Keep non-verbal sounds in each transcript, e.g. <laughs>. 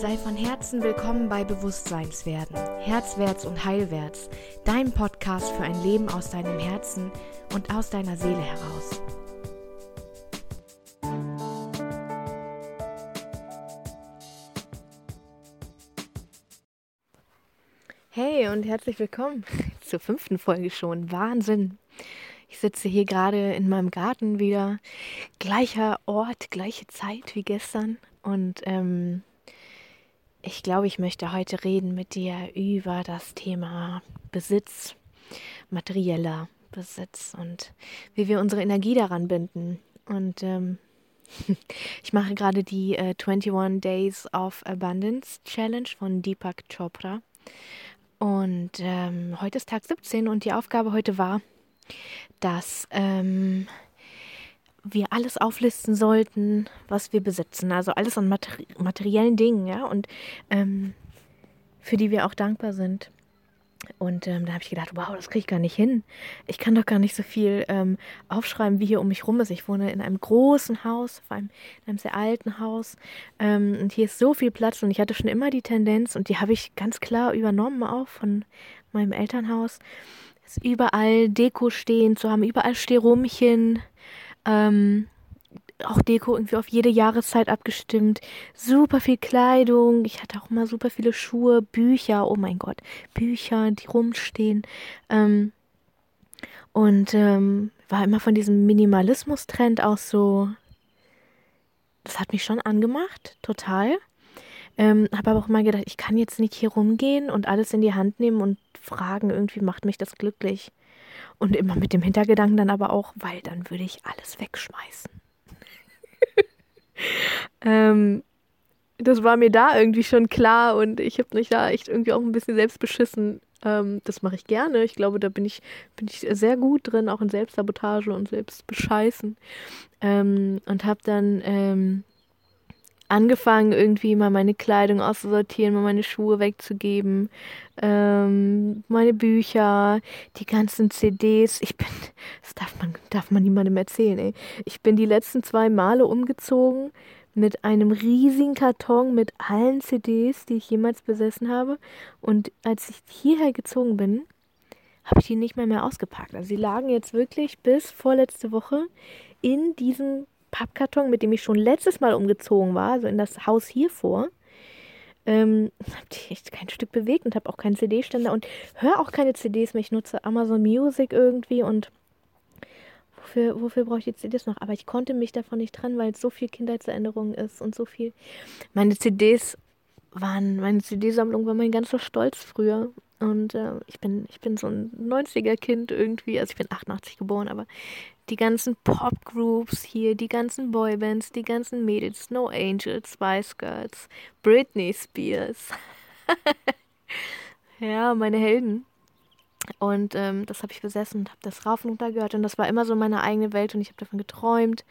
Sei von Herzen willkommen bei Bewusstseinswerden, Herzwärts und Heilwärts, dein Podcast für ein Leben aus deinem Herzen und aus deiner Seele heraus. Hey und herzlich willkommen <laughs> zur fünften Folge schon. Wahnsinn! Ich sitze hier gerade in meinem Garten wieder. Gleicher Ort, gleiche Zeit wie gestern. Und ähm, ich glaube, ich möchte heute reden mit dir über das Thema Besitz, materieller Besitz und wie wir unsere Energie daran binden. Und ähm, <laughs> ich mache gerade die äh, 21 Days of Abundance Challenge von Deepak Chopra. Und ähm, heute ist Tag 17 und die Aufgabe heute war, dass ähm, wir alles auflisten sollten, was wir besitzen. Also alles an materi materiellen Dingen, ja, und ähm, für die wir auch dankbar sind. Und ähm, da habe ich gedacht, wow, das kriege ich gar nicht hin. Ich kann doch gar nicht so viel ähm, aufschreiben, wie hier um mich rum ist. Ich wohne in einem großen Haus, vor allem in einem sehr alten Haus. Ähm, und hier ist so viel Platz und ich hatte schon immer die Tendenz und die habe ich ganz klar übernommen auch von meinem Elternhaus überall Deko stehen zu haben, überall Sterumchen, ähm, auch Deko irgendwie auf jede Jahreszeit abgestimmt. Super viel Kleidung. Ich hatte auch mal super viele Schuhe, Bücher. Oh mein Gott, Bücher, die rumstehen. Ähm, und ähm, war immer von diesem Minimalismus-Trend auch so. Das hat mich schon angemacht, total. Ähm, habe aber auch mal gedacht, ich kann jetzt nicht hier rumgehen und alles in die Hand nehmen und fragen, irgendwie macht mich das glücklich. Und immer mit dem Hintergedanken dann aber auch, weil dann würde ich alles wegschmeißen. <laughs> ähm, das war mir da irgendwie schon klar und ich habe mich da echt irgendwie auch ein bisschen selbst beschissen. Ähm, das mache ich gerne. Ich glaube, da bin ich, bin ich sehr gut drin, auch in Selbstsabotage und Selbstbescheißen. Ähm, und habe dann ähm, angefangen, irgendwie mal meine Kleidung auszusortieren, mal meine Schuhe wegzugeben, ähm, meine Bücher, die ganzen CDs. Ich bin, <laughs> das darf man, darf man niemandem erzählen, ey. Ich bin die letzten zwei Male umgezogen mit einem riesigen Karton mit allen CDs, die ich jemals besessen habe. Und als ich hierher gezogen bin, habe ich die nicht mehr mehr ausgepackt. Also sie lagen jetzt wirklich bis vorletzte Woche in diesem Pappkarton, mit dem ich schon letztes Mal umgezogen war, also in das Haus hier vor. Ähm, <laughs> habe ich echt kein Stück bewegt und habe auch keinen CD-Ständer und höre auch keine CDs mehr. Ich nutze Amazon Music irgendwie und wofür, wofür brauche ich die CDs noch? Aber ich konnte mich davon nicht trennen, weil es so viel Kindheitserinnerung ist und so viel. Meine CDs waren, meine CD-Sammlung war mein ganzer Stolz früher. Und äh, ich bin, ich bin so ein 90er-Kind irgendwie, also ich bin 88 geboren, aber die ganzen Pop-Groups hier, die ganzen Boybands, die ganzen Mädels, Snow Angels, Spice Girls, Britney Spears. <laughs> ja, meine Helden. Und ähm, das habe ich besessen und habe das rauf und runter gehört. Und das war immer so meine eigene Welt und ich habe davon geträumt,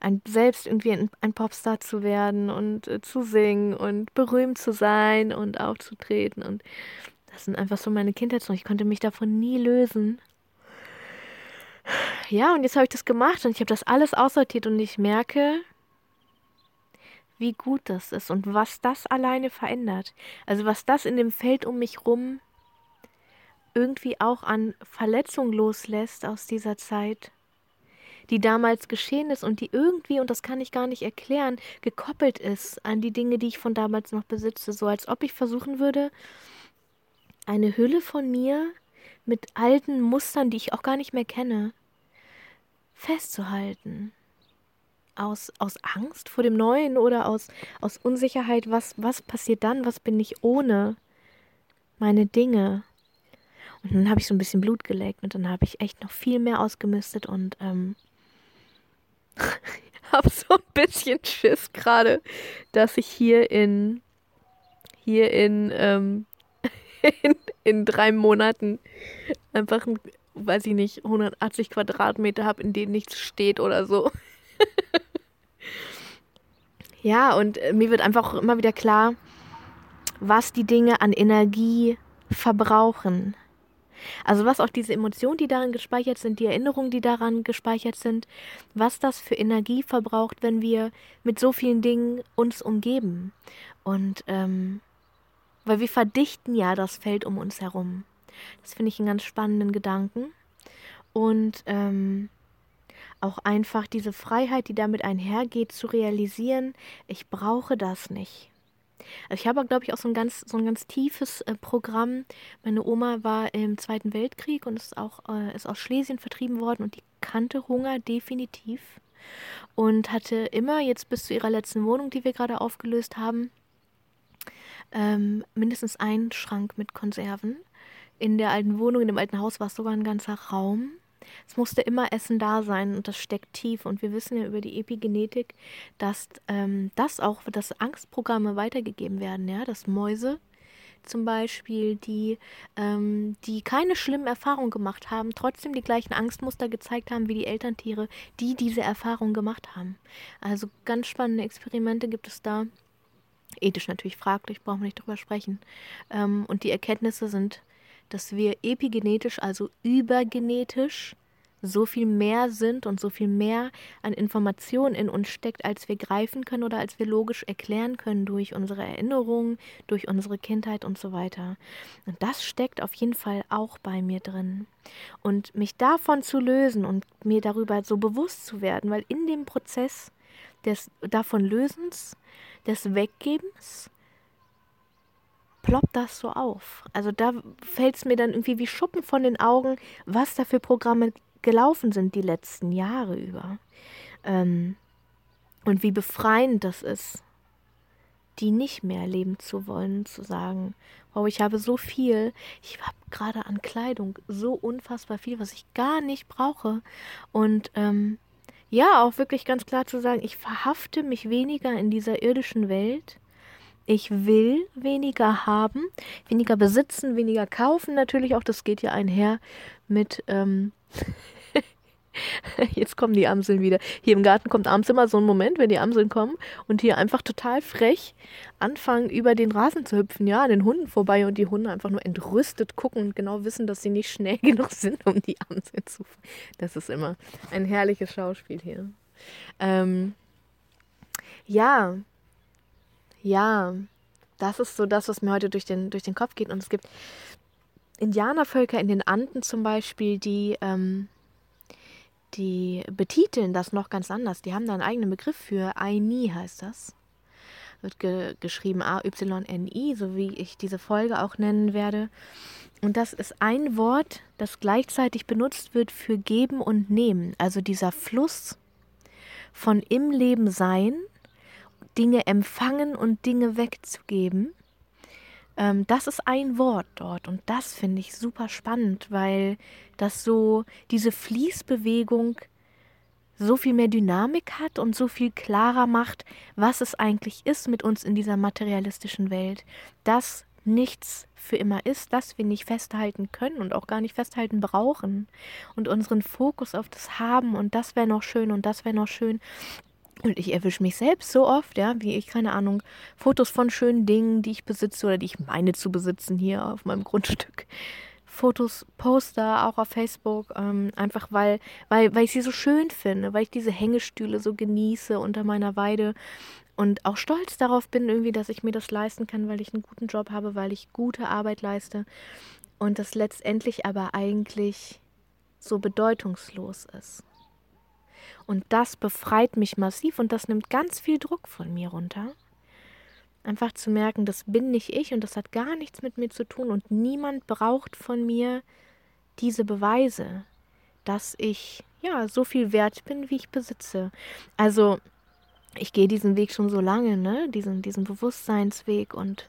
ein, selbst irgendwie ein, ein Popstar zu werden und äh, zu singen und berühmt zu sein und aufzutreten. Und das sind einfach so meine Kindheitsnoch. Ich konnte mich davon nie lösen. Ja, und jetzt habe ich das gemacht und ich habe das alles aussortiert und ich merke, wie gut das ist und was das alleine verändert. Also was das in dem Feld um mich rum irgendwie auch an Verletzung loslässt aus dieser Zeit, die damals geschehen ist und die irgendwie, und das kann ich gar nicht erklären, gekoppelt ist an die Dinge, die ich von damals noch besitze. So als ob ich versuchen würde, eine Hülle von mir mit alten Mustern, die ich auch gar nicht mehr kenne, festzuhalten. Aus, aus Angst vor dem Neuen oder aus, aus Unsicherheit, was, was passiert dann, was bin ich ohne meine Dinge. Und dann habe ich so ein bisschen Blut geleckt und dann habe ich echt noch viel mehr ausgemistet und ähm, <laughs> habe so ein bisschen Schiss gerade, dass ich hier in hier in, ähm, <laughs> in, in drei Monaten einfach ein weiß ich nicht, 180 Quadratmeter habe, in denen nichts steht oder so. <laughs> ja, und äh, mir wird einfach immer wieder klar, was die Dinge an Energie verbrauchen. Also was auch diese Emotionen, die darin gespeichert sind, die Erinnerungen, die daran gespeichert sind, was das für Energie verbraucht, wenn wir mit so vielen Dingen uns umgeben. Und ähm, weil wir verdichten ja das Feld um uns herum. Das finde ich einen ganz spannenden Gedanken. Und ähm, auch einfach diese Freiheit, die damit einhergeht, zu realisieren, ich brauche das nicht. Also ich habe, glaube ich, auch so ein ganz, so ein ganz tiefes äh, Programm. Meine Oma war im Zweiten Weltkrieg und ist auch äh, ist aus Schlesien vertrieben worden und die kannte Hunger definitiv und hatte immer jetzt bis zu ihrer letzten Wohnung, die wir gerade aufgelöst haben, ähm, mindestens einen Schrank mit Konserven. In der alten Wohnung, in dem alten Haus war es sogar ein ganzer Raum es musste immer Essen da sein und das steckt tief. Und wir wissen ja über die Epigenetik, dass ähm, das auch, dass Angstprogramme weitergegeben werden, ja, dass Mäuse zum Beispiel, die, ähm, die keine schlimmen Erfahrungen gemacht haben, trotzdem die gleichen Angstmuster gezeigt haben wie die Elterntiere, die diese Erfahrung gemacht haben. Also ganz spannende Experimente gibt es da. Ethisch natürlich fraglich, brauchen wir nicht drüber sprechen. Ähm, und die Erkenntnisse sind dass wir epigenetisch, also übergenetisch, so viel mehr sind und so viel mehr an Informationen in uns steckt, als wir greifen können oder als wir logisch erklären können durch unsere Erinnerungen, durch unsere Kindheit und so weiter. Und das steckt auf jeden Fall auch bei mir drin. Und mich davon zu lösen und mir darüber so bewusst zu werden, weil in dem Prozess des davon Lösens, des Weggebens, ploppt das so auf. Also da fällt es mir dann irgendwie wie Schuppen von den Augen, was da für Programme gelaufen sind die letzten Jahre über. Ähm, und wie befreiend das ist, die nicht mehr leben zu wollen, zu sagen, wow, ich habe so viel, ich habe gerade an Kleidung so unfassbar viel, was ich gar nicht brauche. Und ähm, ja, auch wirklich ganz klar zu sagen, ich verhafte mich weniger in dieser irdischen Welt ich will weniger haben, weniger besitzen, weniger kaufen natürlich auch. Das geht ja einher mit. Ähm <laughs> Jetzt kommen die Amseln wieder. Hier im Garten kommt abends immer so ein Moment, wenn die Amseln kommen und hier einfach total frech anfangen, über den Rasen zu hüpfen, ja, an den Hunden vorbei und die Hunde einfach nur entrüstet gucken und genau wissen, dass sie nicht schnell <laughs> genug sind, um die Amseln zu. Das ist immer ein herrliches Schauspiel hier. Ähm, ja, ja, das ist so das, was mir heute durch den, durch den Kopf geht. Und es gibt Indianervölker in den Anden zum Beispiel, die, ähm, die betiteln das noch ganz anders. Die haben da einen eigenen Begriff für. Aini heißt das. Wird ge geschrieben A-Y-N-I, so wie ich diese Folge auch nennen werde. Und das ist ein Wort, das gleichzeitig benutzt wird für geben und nehmen. Also dieser Fluss von im Leben sein Dinge empfangen und Dinge wegzugeben. Ähm, das ist ein Wort dort und das finde ich super spannend, weil das so diese Fließbewegung so viel mehr Dynamik hat und so viel klarer macht, was es eigentlich ist mit uns in dieser materialistischen Welt. Dass nichts für immer ist, dass wir nicht festhalten können und auch gar nicht festhalten brauchen und unseren Fokus auf das haben und das wäre noch schön und das wäre noch schön und ich erwische mich selbst so oft, ja, wie ich, keine Ahnung, Fotos von schönen Dingen, die ich besitze oder die ich meine zu besitzen hier auf meinem <laughs> Grundstück. Fotos, Poster, auch auf Facebook, ähm, einfach weil, weil, weil ich sie so schön finde, weil ich diese Hängestühle so genieße unter meiner Weide und auch stolz darauf bin, irgendwie, dass ich mir das leisten kann, weil ich einen guten Job habe, weil ich gute Arbeit leiste und das letztendlich aber eigentlich so bedeutungslos ist. Und das befreit mich massiv und das nimmt ganz viel Druck von mir runter. Einfach zu merken, das bin nicht ich und das hat gar nichts mit mir zu tun und niemand braucht von mir diese Beweise, dass ich ja so viel wert bin, wie ich besitze. Also ich gehe diesen Weg schon so lange, ne? Diesen, diesen Bewusstseinsweg und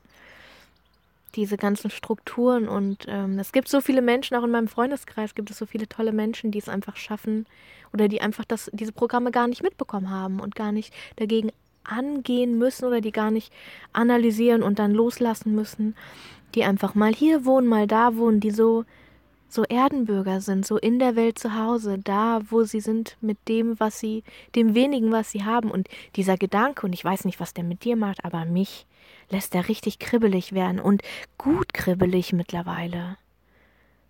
diese ganzen Strukturen und ähm, es gibt so viele Menschen, auch in meinem Freundeskreis gibt es so viele tolle Menschen, die es einfach schaffen oder die einfach das, diese Programme gar nicht mitbekommen haben und gar nicht dagegen angehen müssen oder die gar nicht analysieren und dann loslassen müssen, die einfach mal hier wohnen, mal da wohnen, die so so Erdenbürger sind, so in der Welt zu Hause, da, wo sie sind, mit dem, was sie, dem wenigen, was sie haben. Und dieser Gedanke, und ich weiß nicht, was der mit dir macht, aber mich lässt er richtig kribbelig werden und gut kribbelig mittlerweile.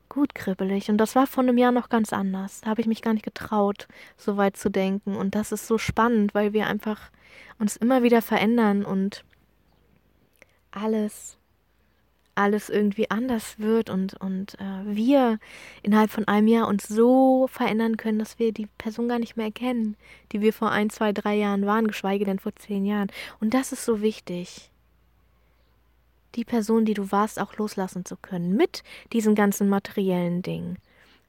gut kribbelig. Und das war vor einem Jahr noch ganz anders. Da habe ich mich gar nicht getraut, so weit zu denken. Und das ist so spannend, weil wir einfach uns immer wieder verändern und alles, alles irgendwie anders wird und, und äh, wir innerhalb von einem Jahr uns so verändern können, dass wir die Person gar nicht mehr erkennen, die wir vor ein, zwei, drei Jahren waren, geschweige denn vor zehn Jahren. Und das ist so wichtig die Person, die du warst, auch loslassen zu können, mit diesen ganzen materiellen Dingen.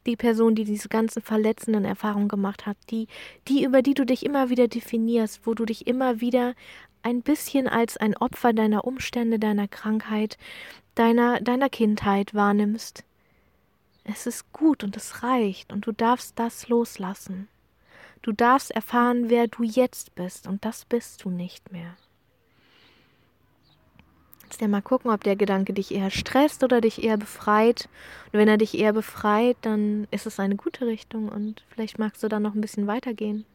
Die Person, die diese ganzen verletzenden Erfahrungen gemacht hat, die, die, über die du dich immer wieder definierst, wo du dich immer wieder ein bisschen als ein Opfer deiner Umstände, deiner Krankheit, deiner, deiner Kindheit wahrnimmst. Es ist gut und es reicht und du darfst das loslassen. Du darfst erfahren, wer du jetzt bist und das bist du nicht mehr kannst ja mal gucken, ob der Gedanke dich eher stresst oder dich eher befreit. Und wenn er dich eher befreit, dann ist es eine gute Richtung und vielleicht magst du dann noch ein bisschen weitergehen.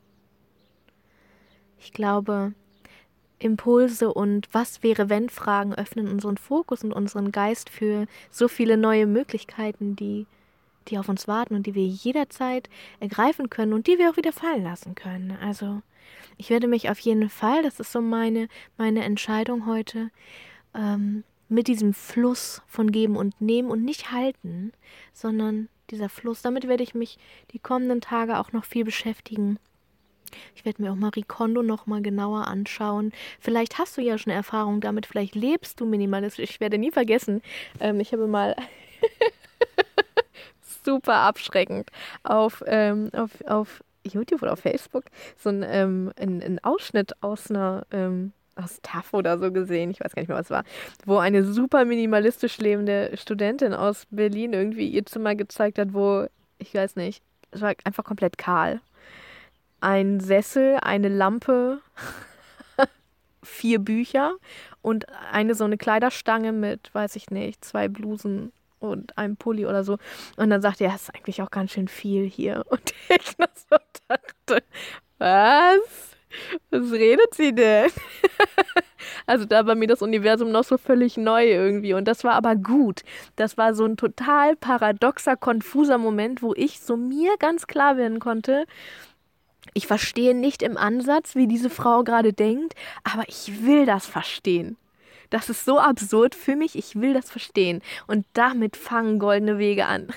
Ich glaube, Impulse und was wäre wenn Fragen öffnen unseren Fokus und unseren Geist für so viele neue Möglichkeiten, die die auf uns warten und die wir jederzeit ergreifen können und die wir auch wieder fallen lassen können. Also, ich werde mich auf jeden Fall, das ist so meine meine Entscheidung heute, ähm, mit diesem Fluss von Geben und Nehmen und nicht halten, sondern dieser Fluss. Damit werde ich mich die kommenden Tage auch noch viel beschäftigen. Ich werde mir auch Marie Kondo noch mal genauer anschauen. Vielleicht hast du ja schon Erfahrung damit, vielleicht lebst du minimalistisch. Ich werde nie vergessen, ähm, ich habe mal <laughs> super abschreckend auf, ähm, auf, auf YouTube oder auf Facebook so ein, ähm, ein, ein Ausschnitt aus einer ähm, aus TAF oder so gesehen, ich weiß gar nicht mehr, was war, wo eine super minimalistisch lebende Studentin aus Berlin irgendwie ihr Zimmer gezeigt hat, wo, ich weiß nicht, es war einfach komplett kahl. Ein Sessel, eine Lampe, <laughs> vier Bücher und eine so eine Kleiderstange mit, weiß ich nicht, zwei Blusen und einem Pulli oder so. Und dann sagte er, ja, ist eigentlich auch ganz schön viel hier. <laughs> Und ich noch so dachte, was? Was redet sie denn? <laughs> also da war mir das Universum noch so völlig neu irgendwie. Und das war aber gut. Das war so ein total paradoxer, konfuser Moment, wo ich so mir ganz klar werden konnte, ich verstehe nicht im Ansatz, wie diese Frau gerade denkt, aber ich will das verstehen. Das ist so absurd für mich, ich will das verstehen. Und damit fangen goldene Wege an.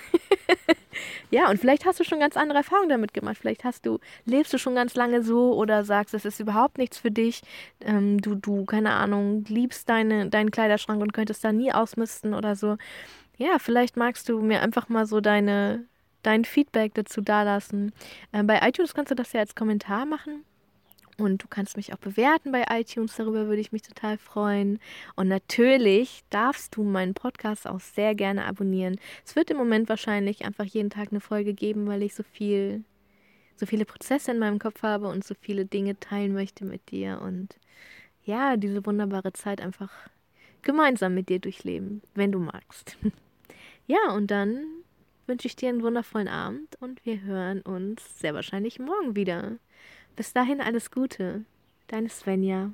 <laughs> ja, und vielleicht hast du schon ganz andere Erfahrungen damit gemacht. Vielleicht hast du, lebst du schon ganz lange so oder sagst, es ist überhaupt nichts für dich. Ähm, du, du, keine Ahnung, liebst deine, deinen Kleiderschrank und könntest da nie ausmisten oder so. Ja, vielleicht magst du mir einfach mal so deine, dein Feedback dazu dalassen. Ähm, bei iTunes kannst du das ja als Kommentar machen. Und du kannst mich auch bewerten bei iTunes, darüber würde ich mich total freuen. Und natürlich darfst du meinen Podcast auch sehr gerne abonnieren. Es wird im Moment wahrscheinlich einfach jeden Tag eine Folge geben, weil ich so viel, so viele Prozesse in meinem Kopf habe und so viele Dinge teilen möchte mit dir. Und ja, diese wunderbare Zeit einfach gemeinsam mit dir durchleben, wenn du magst. <laughs> ja, und dann wünsche ich dir einen wundervollen Abend und wir hören uns sehr wahrscheinlich morgen wieder. Bis dahin alles Gute. Deine Svenja.